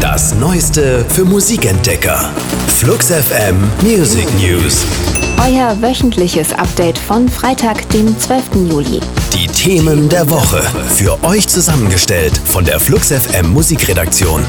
Das Neueste für Musikentdecker. Flux FM Music News. Euer wöchentliches Update von Freitag, dem 12. Juli. Die Themen der Woche. Für euch zusammengestellt von der Flux FM Musikredaktion.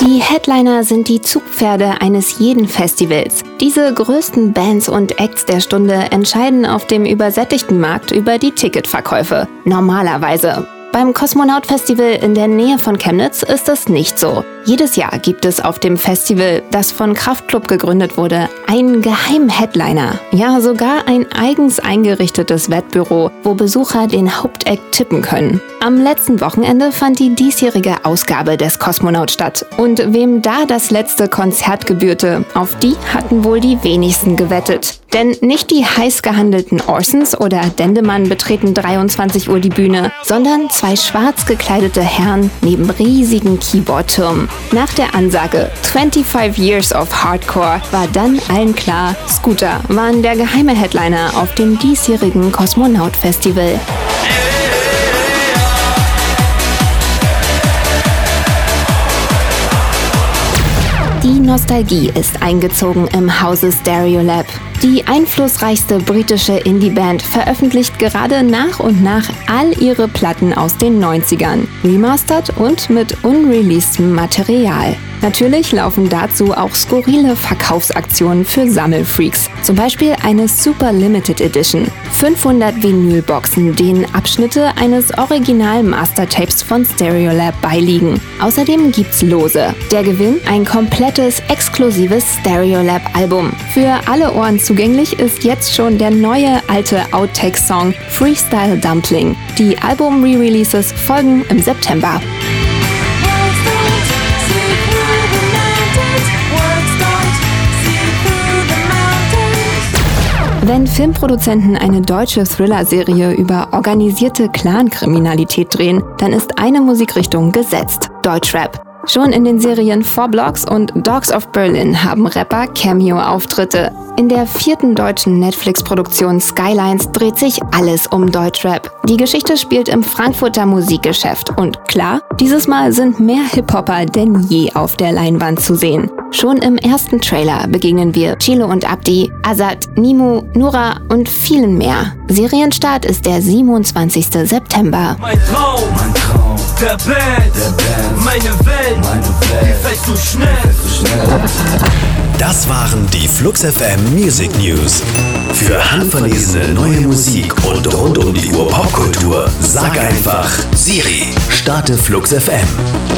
Die Headliner sind die Zugpferde eines jeden Festivals. Diese größten Bands und Acts der Stunde entscheiden auf dem übersättigten Markt über die Ticketverkäufe. Normalerweise. Beim Kosmonaut Festival in der Nähe von Chemnitz ist es nicht so. Jedes Jahr gibt es auf dem Festival, das von Kraftklub gegründet wurde, einen geheimen Headliner. Ja, sogar ein eigens eingerichtetes Wettbüro, wo Besucher den Hauptakt tippen können. Am letzten Wochenende fand die diesjährige Ausgabe des Kosmonaut statt. Und wem da das letzte Konzert gebührte, auf die hatten wohl die wenigsten gewettet. Denn nicht die heiß gehandelten Orsons oder Dendemann betreten 23 Uhr die Bühne, sondern zwei schwarz gekleidete Herren neben riesigen Keyboardtürmen. Nach der Ansage 25 Years of Hardcore war dann allen klar, Scooter waren der geheime Headliner auf dem diesjährigen Kosmonaut Festival. Nostalgie ist eingezogen im Hause Stereolab. Die einflussreichste britische Indie-Band veröffentlicht gerade nach und nach all ihre Platten aus den 90ern, remastered und mit unreleastem Material. Natürlich laufen dazu auch skurrile Verkaufsaktionen für Sammelfreaks. Zum Beispiel eine Super Limited Edition. 500 Vinylboxen, denen Abschnitte eines Original Mastertapes von Stereolab beiliegen. Außerdem gibt's Lose. Der Gewinn ein komplettes exklusives Stereolab Album. Für alle Ohren zugänglich ist jetzt schon der neue alte Outtake-Song Freestyle Dumpling. Die Album-Re-Releases folgen im September. Wenn Filmproduzenten eine deutsche Thriller-Serie über organisierte Clankriminalität drehen, dann ist eine Musikrichtung gesetzt: Deutschrap. Schon in den Serien Four Blocks und Dogs of Berlin haben Rapper Cameo-Auftritte. In der vierten deutschen Netflix-Produktion Skylines dreht sich alles um Deutschrap. Die Geschichte spielt im Frankfurter Musikgeschäft und klar, dieses Mal sind mehr Hip-Hopper denn je auf der Leinwand zu sehen. Schon im ersten Trailer begegnen wir Chilo und Abdi, Azad, Nimu, Nura und vielen mehr. Serienstart ist der 27. September. Mein Traum, mein Traum, der Band, der Band, meine Welt, meine Welt, die fällst du schnell, so schnell. Das waren die Flux FM Music News. Für handverlesene neue Musik und rund um die Uhr Popkultur, sag einfach Siri, starte Flux FM.